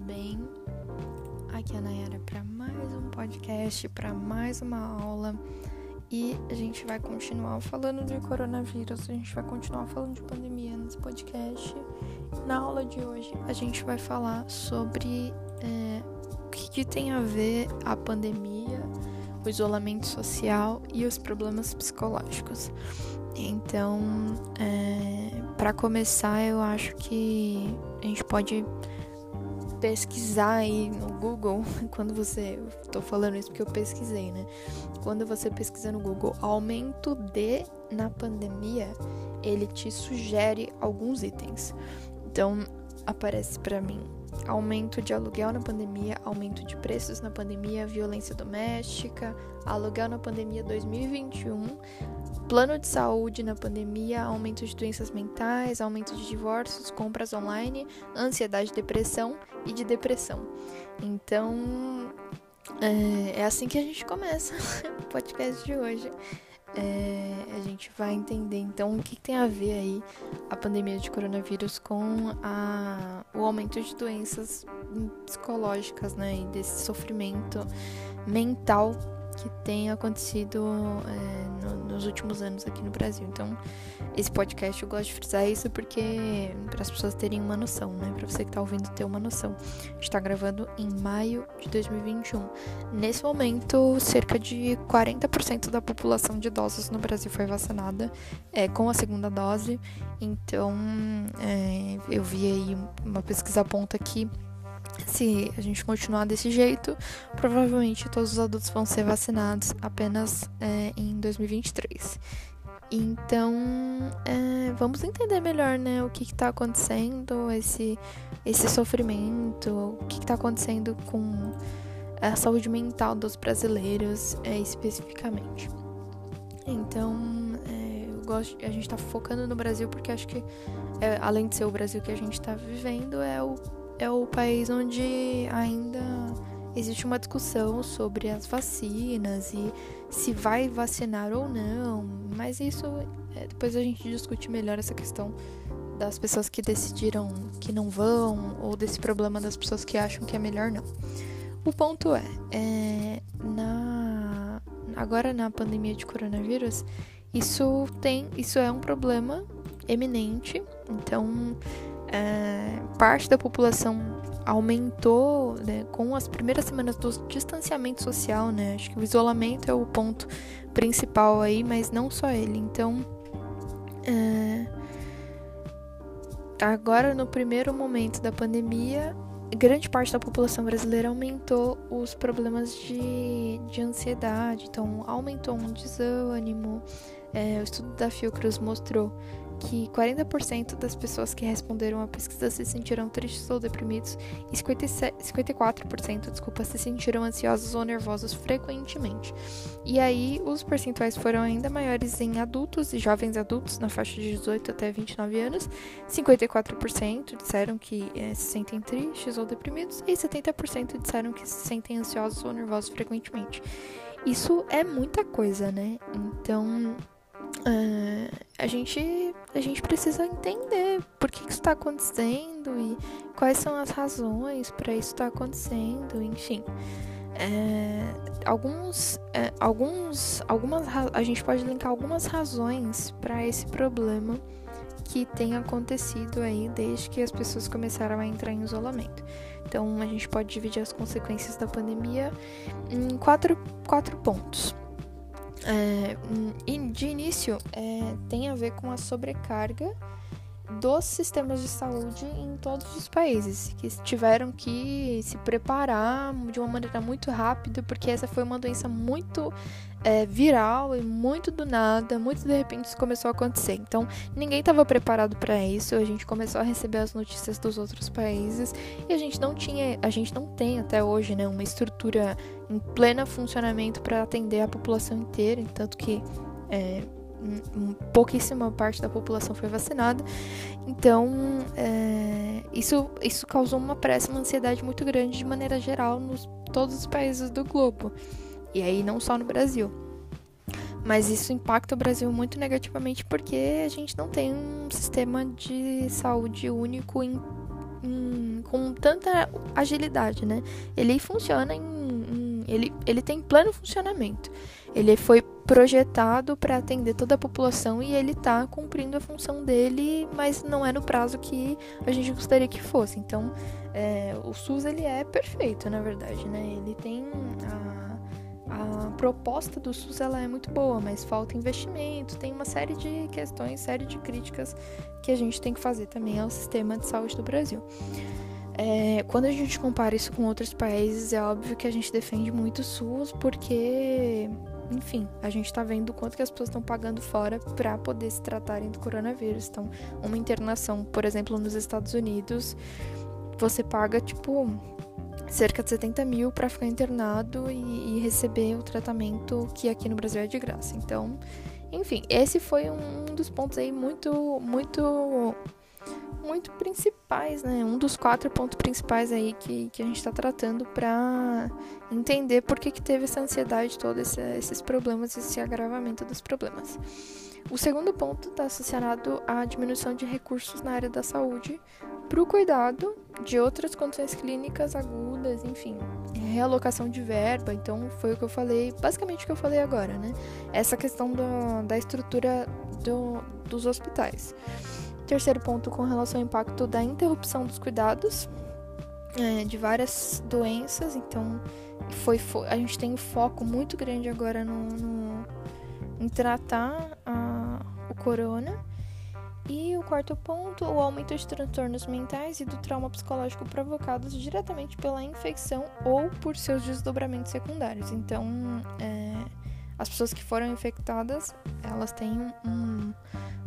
tudo bem? Aqui é a Nayara para mais um podcast, para mais uma aula. E a gente vai continuar falando de coronavírus, a gente vai continuar falando de pandemia nesse podcast. Na aula de hoje, a gente vai falar sobre é, o que, que tem a ver a pandemia, o isolamento social e os problemas psicológicos. Então, é, para começar, eu acho que a gente pode pesquisar aí no Google, quando você. Tô falando isso porque eu pesquisei, né? Quando você pesquisa no Google aumento de na pandemia, ele te sugere alguns itens. Então, aparece para mim aumento de aluguel na pandemia, aumento de preços na pandemia, violência doméstica, aluguel na pandemia 2021, plano de saúde na pandemia, aumento de doenças mentais, aumento de divórcios, compras online, ansiedade, depressão e de depressão. Então, é, é assim que a gente começa o podcast de hoje é, a gente vai entender então o que, tem a ver aí a pandemia de coronavírus com a, o aumento de doenças psicológicas, né, e desse sofrimento mental que tem acontecido é, no, nos últimos anos aqui no Brasil. Então, esse podcast eu gosto de frisar isso porque para as pessoas terem uma noção, né? Para você que está ouvindo ter uma noção. Está gravando em maio de 2021. Nesse momento, cerca de 40% da população de idosos no Brasil foi vacinada é, com a segunda dose. Então, é, eu vi aí uma pesquisa aponta que se a gente continuar desse jeito, provavelmente todos os adultos vão ser vacinados apenas é, em 2023. Então, é, vamos entender melhor, né, o que está acontecendo, esse, esse sofrimento, o que está acontecendo com a saúde mental dos brasileiros é, especificamente. Então, é, eu gosto, a gente está focando no Brasil porque acho que, é, além de ser o Brasil que a gente está vivendo, é o é o país onde ainda existe uma discussão sobre as vacinas e se vai vacinar ou não, mas isso é, depois a gente discute melhor essa questão das pessoas que decidiram que não vão ou desse problema das pessoas que acham que é melhor não. O ponto é, é na agora na pandemia de coronavírus, isso tem, isso é um problema eminente, então é, parte da população aumentou né, com as primeiras semanas do distanciamento social, né? Acho que o isolamento é o ponto principal aí, mas não só ele. Então, é, agora no primeiro momento da pandemia, grande parte da população brasileira aumentou os problemas de, de ansiedade, então aumentou um desânimo. É, o estudo da Fiocruz mostrou que 40% das pessoas que responderam à pesquisa se sentiram tristes ou deprimidos e 54% desculpa, se sentiram ansiosos ou nervosos frequentemente. E aí, os percentuais foram ainda maiores em adultos e jovens adultos na faixa de 18 até 29 anos. 54% disseram que é, se sentem tristes ou deprimidos e 70% disseram que se sentem ansiosos ou nervosos frequentemente. Isso é muita coisa, né? Então, uh, a gente a gente precisa entender por que, que isso está acontecendo e quais são as razões para isso estar tá acontecendo, enfim. É, alguns, é, alguns, algumas, a gente pode linkar algumas razões para esse problema que tem acontecido aí desde que as pessoas começaram a entrar em isolamento. Então, a gente pode dividir as consequências da pandemia em quatro, quatro pontos. É, de início, é, tem a ver com a sobrecarga dos sistemas de saúde em todos os países, que tiveram que se preparar de uma maneira muito rápida, porque essa foi uma doença muito é, viral e muito do nada, muito de repente isso começou a acontecer. Então, ninguém estava preparado para isso. A gente começou a receber as notícias dos outros países e a gente não tinha, a gente não tem até hoje, né, uma estrutura em pleno funcionamento para atender a população inteira, tanto que é, pouquíssima parte da população foi vacinada. Então, é, isso, isso causou uma pressa, uma ansiedade muito grande de maneira geral nos todos os países do globo. E aí, não só no Brasil. Mas isso impacta o Brasil muito negativamente porque a gente não tem um sistema de saúde único em, em com tanta agilidade, né? Ele funciona em, ele, ele tem pleno funcionamento. Ele foi projetado para atender toda a população e ele está cumprindo a função dele, mas não é no prazo que a gente gostaria que fosse. Então, é, o SUS ele é perfeito, na verdade, né? Ele tem a, a proposta do SUS ela é muito boa, mas falta investimento, tem uma série de questões, série de críticas que a gente tem que fazer também ao sistema de saúde do Brasil. É, quando a gente compara isso com outros países, é óbvio que a gente defende muito o SUS, porque enfim, a gente está vendo quanto que as pessoas estão pagando fora para poder se tratarem do coronavírus. Então, uma internação, por exemplo, nos Estados Unidos, você paga tipo cerca de 70 mil para ficar internado e, e, receber o tratamento que aqui no Brasil é de graça. Então, enfim, esse foi um dos pontos aí muito, muito muito principais, né? Um dos quatro pontos principais aí que, que a gente está tratando para entender por que, que teve essa ansiedade toda, esse, esses problemas, esse agravamento dos problemas. O segundo ponto está associado à diminuição de recursos na área da saúde para o cuidado de outras condições clínicas agudas, enfim, realocação de verba. Então, foi o que eu falei, basicamente o que eu falei agora, né? Essa questão do, da estrutura do, dos hospitais. Terceiro ponto com relação ao impacto da interrupção dos cuidados é, de várias doenças. Então, foi, foi, a gente tem um foco muito grande agora no, no em tratar a, o corona. E o quarto ponto, o aumento de transtornos mentais e do trauma psicológico provocados diretamente pela infecção ou por seus desdobramentos secundários. Então, é, as pessoas que foram infectadas, elas têm um,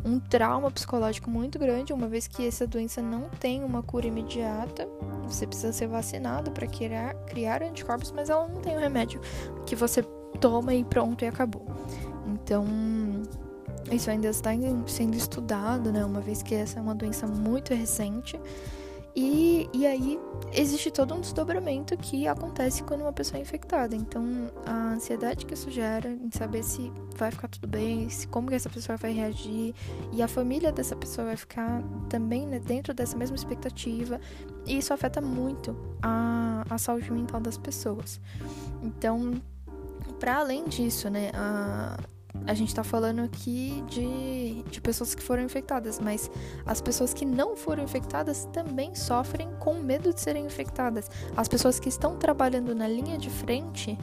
um trauma psicológico muito grande, uma vez que essa doença não tem uma cura imediata. Você precisa ser vacinado para criar, criar anticorpos, mas ela não tem um remédio que você toma e pronto e acabou. Então, isso ainda está sendo estudado, né? Uma vez que essa é uma doença muito recente. E, e aí existe todo um desdobramento que acontece quando uma pessoa é infectada. Então, a ansiedade que isso gera em saber se vai ficar tudo bem, se como que essa pessoa vai reagir, e a família dessa pessoa vai ficar também né, dentro dessa mesma expectativa, e isso afeta muito a, a saúde mental das pessoas. Então, para além disso, né, a, a gente está falando aqui de, de pessoas que foram infectadas, mas as pessoas que não foram infectadas também sofrem com medo de serem infectadas. As pessoas que estão trabalhando na linha de frente,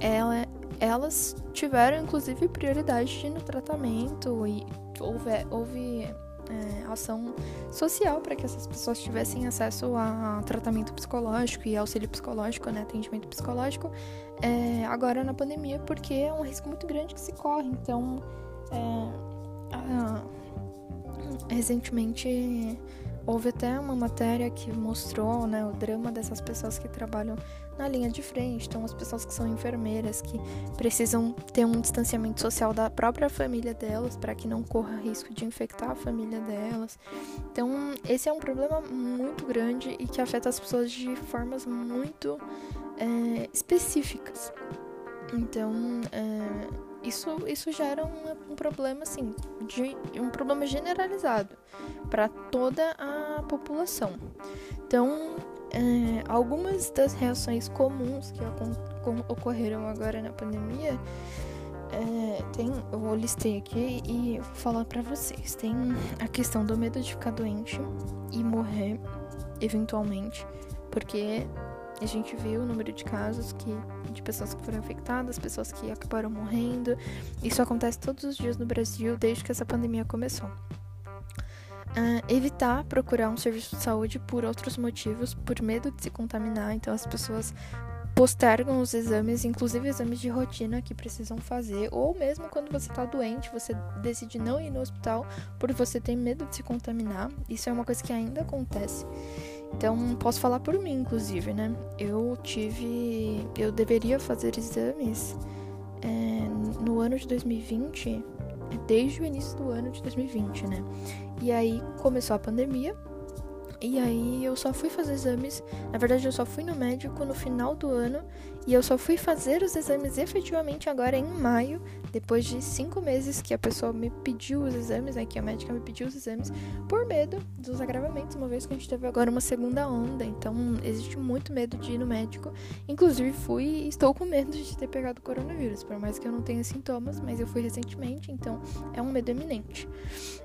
ela, elas tiveram inclusive prioridade no tratamento e houve, houve é, ação social para que essas pessoas tivessem acesso a tratamento psicológico e auxílio psicológico, né, atendimento psicológico, é, agora na pandemia, porque é um risco muito grande que se corre. Então, é, a, recentemente houve até uma matéria que mostrou né, o drama dessas pessoas que trabalham na linha de frente, então as pessoas que são enfermeiras, que precisam ter um distanciamento social da própria família delas para que não corra risco de infectar a família delas. Então, esse é um problema muito grande e que afeta as pessoas de formas muito é, específicas. Então, é, isso, isso gera um, um, problema, assim, de, um problema generalizado para toda a população. Então, é, algumas das reações comuns que ocorreram agora na pandemia, é, tem, eu listei aqui e vou falar para vocês. Tem a questão do medo de ficar doente e morrer eventualmente, porque a gente viu o número de casos que, de pessoas que foram infectadas, pessoas que acabaram morrendo. Isso acontece todos os dias no Brasil desde que essa pandemia começou. Uh, evitar procurar um serviço de saúde por outros motivos, por medo de se contaminar. Então, as pessoas postergam os exames, inclusive exames de rotina que precisam fazer, ou mesmo quando você está doente, você decide não ir no hospital por você ter medo de se contaminar. Isso é uma coisa que ainda acontece. Então, posso falar por mim, inclusive, né? Eu tive. Eu deveria fazer exames é, no ano de 2020, desde o início do ano de 2020, né? E aí começou a pandemia E aí eu só fui fazer exames. Na verdade, eu só fui no médico no final do ano. E eu só fui fazer os exames efetivamente agora em maio, depois de cinco meses que a pessoa me pediu os exames, né? Que a médica me pediu os exames, por medo dos agravamentos, uma vez que a gente teve agora uma segunda onda. Então, existe muito medo de ir no médico. Inclusive, fui e estou com medo de ter pegado o coronavírus, por mais que eu não tenha sintomas, mas eu fui recentemente, então é um medo eminente.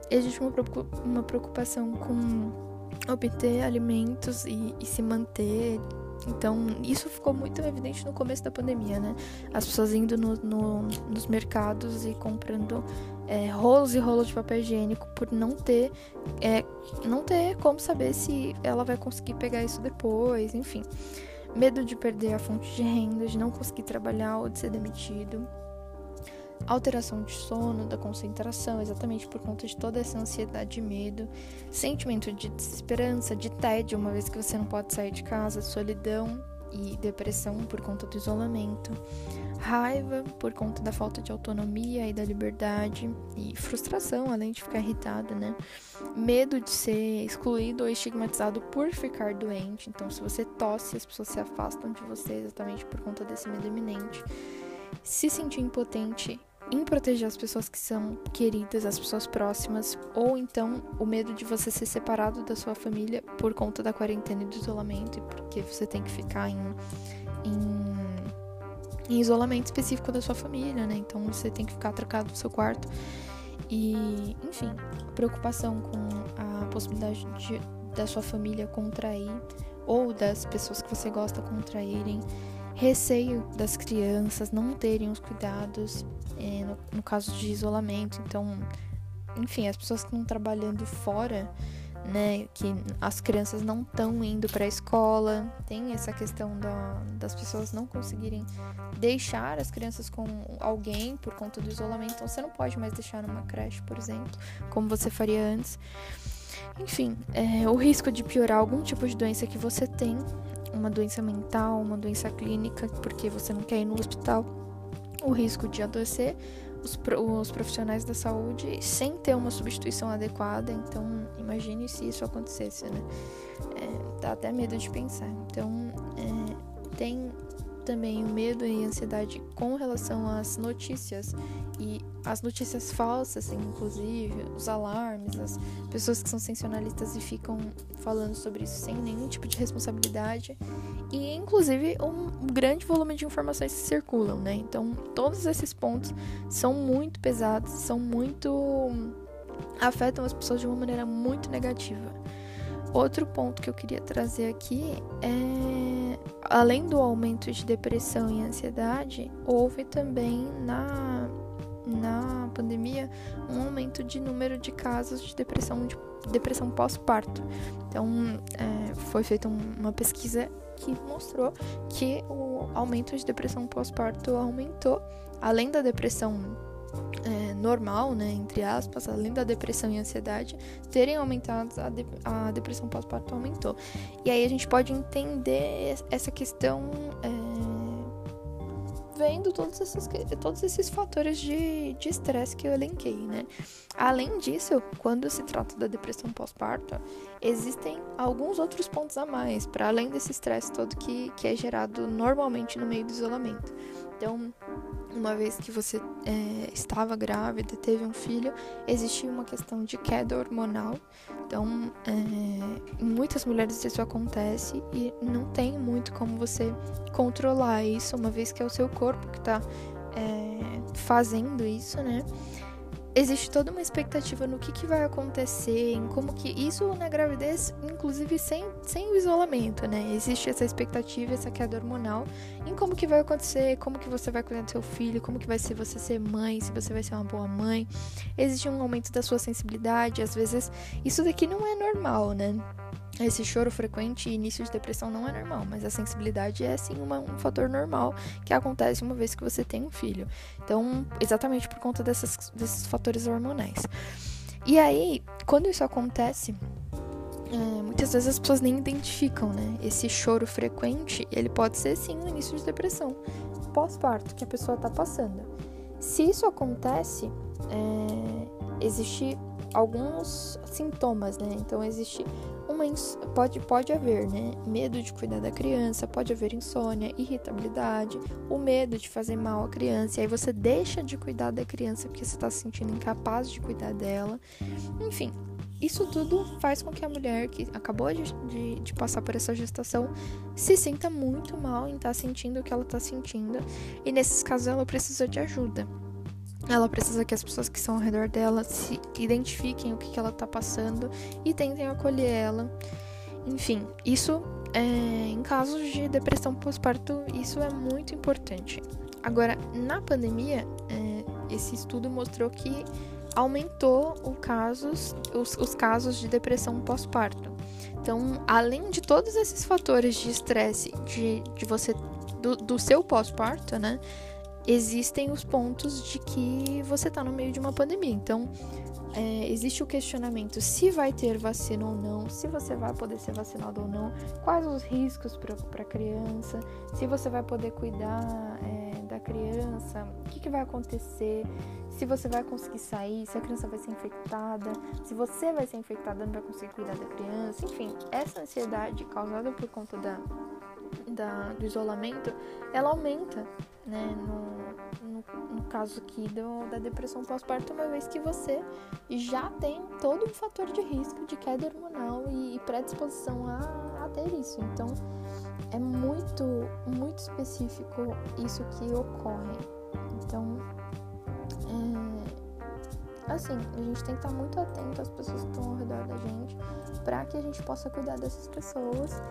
Existe uma preocupação com obter alimentos e, e se manter então, isso ficou muito evidente no começo da pandemia, né? As pessoas indo no, no, nos mercados e comprando é, rolos e rolos de papel higiênico por não ter, é, não ter como saber se ela vai conseguir pegar isso depois, enfim. Medo de perder a fonte de renda, de não conseguir trabalhar ou de ser demitido alteração de sono, da concentração, exatamente por conta de toda essa ansiedade e medo, sentimento de desesperança, de tédio, uma vez que você não pode sair de casa, solidão e depressão por conta do isolamento, raiva por conta da falta de autonomia e da liberdade e frustração, além de ficar irritada, né? Medo de ser excluído ou estigmatizado por ficar doente. Então, se você tosse, as pessoas se afastam de você exatamente por conta desse medo iminente se sentir impotente em proteger as pessoas que são queridas, as pessoas próximas, ou então o medo de você ser separado da sua família por conta da quarentena e do isolamento, e porque você tem que ficar em, em, em isolamento específico da sua família, né? Então você tem que ficar trancado no seu quarto. E, enfim, preocupação com a possibilidade de, da sua família contrair ou das pessoas que você gosta contraírem receio das crianças não terem os cuidados é, no, no, caso de isolamento. Então, enfim, as pessoas que estão trabalhando fora, né, que as crianças não estão indo para a escola, tem essa questão da, das pessoas não conseguirem deixar as crianças com alguém por conta do isolamento. Então, você não pode mais deixar numa creche, por exemplo, como você faria antes. Enfim, é, o risco de piorar algum tipo de doença que você tem uma doença mental, uma doença clínica, porque você não quer ir no hospital, o risco de adoecer os, os profissionais da saúde sem ter uma substituição adequada. Então, imagine se isso acontecesse, né? É, dá até medo de pensar. Então, é, tem também o medo e a ansiedade com relação às notícias e as notícias falsas, inclusive, os alarmes, as pessoas que são sensacionalistas e ficam falando sobre isso sem nenhum tipo de responsabilidade e inclusive um grande volume de informações que circulam, né? Então, todos esses pontos são muito pesados, são muito afetam as pessoas de uma maneira muito negativa. Outro ponto que eu queria trazer aqui é, além do aumento de depressão e ansiedade, houve também na, na pandemia um aumento de número de casos de depressão, de depressão pós-parto. Então, é, foi feita uma pesquisa que mostrou que o aumento de depressão pós-parto aumentou, além da depressão é, normal, né, entre aspas, além da depressão e ansiedade terem aumentado, a, de, a depressão pós-parto aumentou. E aí a gente pode entender essa questão é, vendo todos esses, todos esses fatores de estresse que eu elenquei, né? Além disso, quando se trata da depressão pós-parto, existem alguns outros pontos a mais, para além desse estresse todo que, que é gerado normalmente no meio do isolamento. Então, uma vez que você é, estava grávida, teve um filho, existia uma questão de queda hormonal. Então, é, em muitas mulheres isso acontece e não tem muito como você controlar isso, uma vez que é o seu corpo que está é, fazendo isso, né? Existe toda uma expectativa no que, que vai acontecer, em como que. Isso na gravidez, inclusive sem, sem o isolamento, né? Existe essa expectativa, essa queda hormonal em como que vai acontecer, como que você vai cuidar do seu filho, como que vai ser você ser mãe, se você vai ser uma boa mãe. Existe um aumento da sua sensibilidade, às vezes isso daqui não é normal, né? Esse choro frequente e início de depressão não é normal, mas a sensibilidade é sim uma, um fator normal que acontece uma vez que você tem um filho. Então, exatamente por conta dessas, desses fatores hormonais. E aí, quando isso acontece, é, muitas vezes as pessoas nem identificam, né? Esse choro frequente, ele pode ser sim um início de depressão pós-parto que a pessoa está passando. Se isso acontece, é, existe alguns sintomas, né? Então existe uma pode pode haver, né? Medo de cuidar da criança, pode haver insônia, irritabilidade, o medo de fazer mal à criança, e aí você deixa de cuidar da criança porque você está se sentindo incapaz de cuidar dela. Enfim, isso tudo faz com que a mulher que acabou de, de, de passar por essa gestação se sinta muito mal em estar tá sentindo o que ela está sentindo, e nesses casos ela precisa de ajuda. Ela precisa que as pessoas que estão ao redor dela se identifiquem o que, que ela está passando e tentem acolher ela. Enfim, isso é, em casos de depressão pós-parto, isso é muito importante. Agora, na pandemia, é, esse estudo mostrou que aumentou casos, os, os casos de depressão pós-parto. Então, além de todos esses fatores de estresse de, de você do, do seu pós-parto, né? Existem os pontos de que você está no meio de uma pandemia. Então, é, existe o questionamento se vai ter vacina ou não, se você vai poder ser vacinado ou não, quais os riscos para a criança, se você vai poder cuidar é, da criança, o que, que vai acontecer, se você vai conseguir sair, se a criança vai ser infectada, se você vai ser infectada não vai conseguir cuidar da criança, enfim, essa ansiedade causada por conta da, da do isolamento, ela aumenta né, no, no, no caso aqui do, da depressão pós-parto, uma vez que você já tem todo um fator de risco de queda hormonal e, e predisposição a, a ter isso. Então, é muito, muito específico isso que ocorre. Então, é, assim, a gente tem que estar muito atento às pessoas que estão ao redor da gente para que a gente possa cuidar dessas pessoas,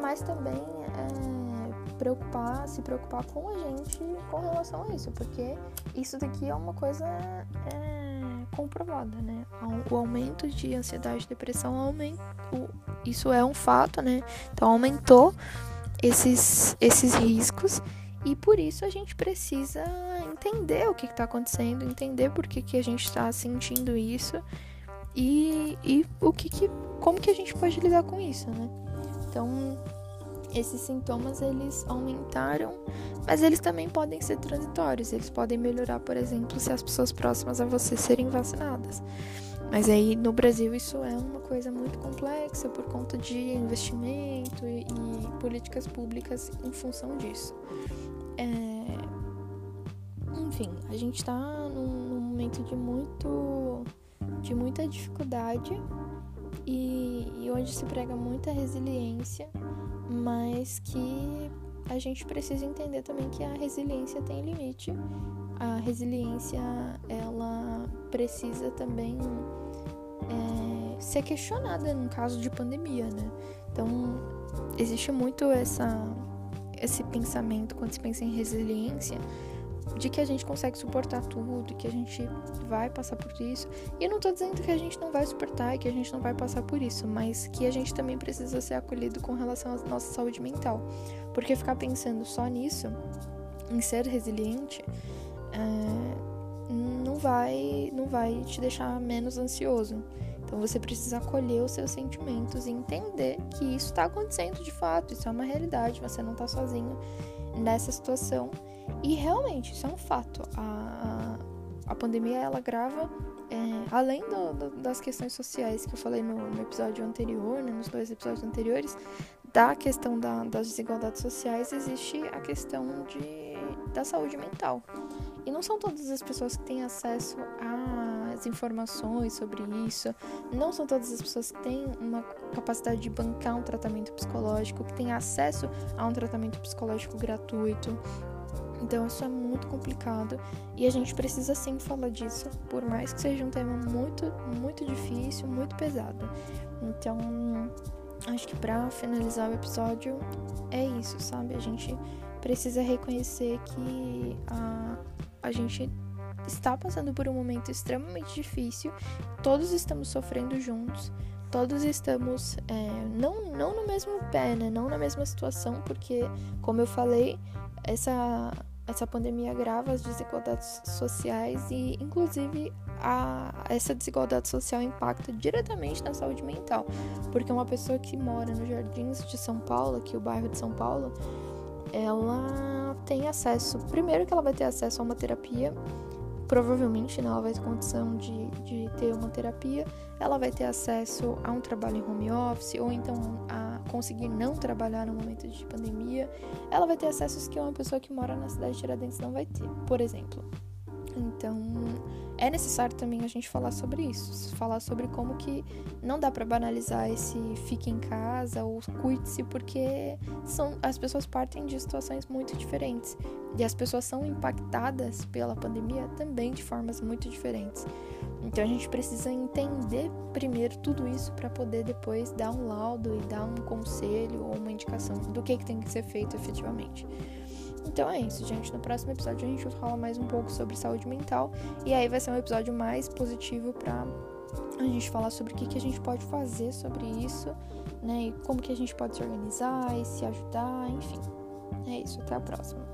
mas também é, preocupar, se preocupar com a gente com relação a isso, porque isso daqui é uma coisa é, comprovada, né? O aumento de ansiedade e depressão aumenta, isso é um fato, né? Então aumentou esses, esses riscos e por isso a gente precisa entender o que está acontecendo, entender por que, que a gente está sentindo isso e, e o que, que como que a gente pode lidar com isso, né? Então esses sintomas eles aumentaram, mas eles também podem ser transitórios. Eles podem melhorar, por exemplo, se as pessoas próximas a você serem vacinadas. Mas aí no Brasil isso é uma coisa muito complexa por conta de investimento e, e políticas públicas em função disso. É... Enfim, a gente está num, num momento de muito de muita dificuldade e, e onde se prega muita resiliência mas que a gente precisa entender também que a resiliência tem limite. A resiliência ela precisa também é, ser questionada no caso de pandemia, né? Então existe muito essa esse pensamento quando se pensa em resiliência de que a gente consegue suportar tudo, que a gente vai passar por isso. E não tô dizendo que a gente não vai suportar e que a gente não vai passar por isso, mas que a gente também precisa ser acolhido com relação à nossa saúde mental. Porque ficar pensando só nisso, em ser resiliente, é, não vai não vai te deixar menos ansioso. Então você precisa acolher os seus sentimentos e entender que isso está acontecendo de fato, isso é uma realidade, você não está sozinho nessa situação e realmente, isso é um fato. A, a pandemia, ela grava, é, além do, do, das questões sociais que eu falei no, no episódio anterior, né, nos dois episódios anteriores, da questão da, das desigualdades sociais, existe a questão de, da saúde mental. E não são todas as pessoas que têm acesso às informações sobre isso, não são todas as pessoas que têm uma capacidade de bancar um tratamento psicológico, que têm acesso a um tratamento psicológico gratuito. Então isso é muito complicado e a gente precisa sim falar disso, por mais que seja um tema muito, muito difícil, muito pesado. Então, acho que para finalizar o episódio é isso, sabe? A gente precisa reconhecer que a, a gente está passando por um momento extremamente difícil, todos estamos sofrendo juntos, todos estamos é, não, não no mesmo pé, né? Não na mesma situação, porque, como eu falei, essa, essa pandemia agrava as desigualdades sociais e, inclusive, a, essa desigualdade social impacta diretamente na saúde mental. Porque uma pessoa que mora nos Jardins de São Paulo, aqui o bairro de São Paulo, ela tem acesso. Primeiro, que ela vai ter acesso a uma terapia provavelmente né, ela vai ter condição de, de ter uma terapia, ela vai ter acesso a um trabalho em home office ou então a conseguir não trabalhar no momento de pandemia, ela vai ter acessos que uma pessoa que mora na cidade de Tiradentes não vai ter, por exemplo. Então, é necessário também a gente falar sobre isso, falar sobre como que não dá para banalizar esse fique em casa ou cuide-se, porque são as pessoas partem de situações muito diferentes e as pessoas são impactadas pela pandemia também de formas muito diferentes. Então a gente precisa entender primeiro tudo isso para poder depois dar um laudo e dar um conselho ou uma indicação do que, que tem que ser feito efetivamente. Então é isso, gente. No próximo episódio a gente vai falar mais um pouco sobre saúde mental. E aí vai ser um episódio mais positivo pra a gente falar sobre o que, que a gente pode fazer sobre isso, né? E como que a gente pode se organizar e se ajudar, enfim. É isso, até a próxima.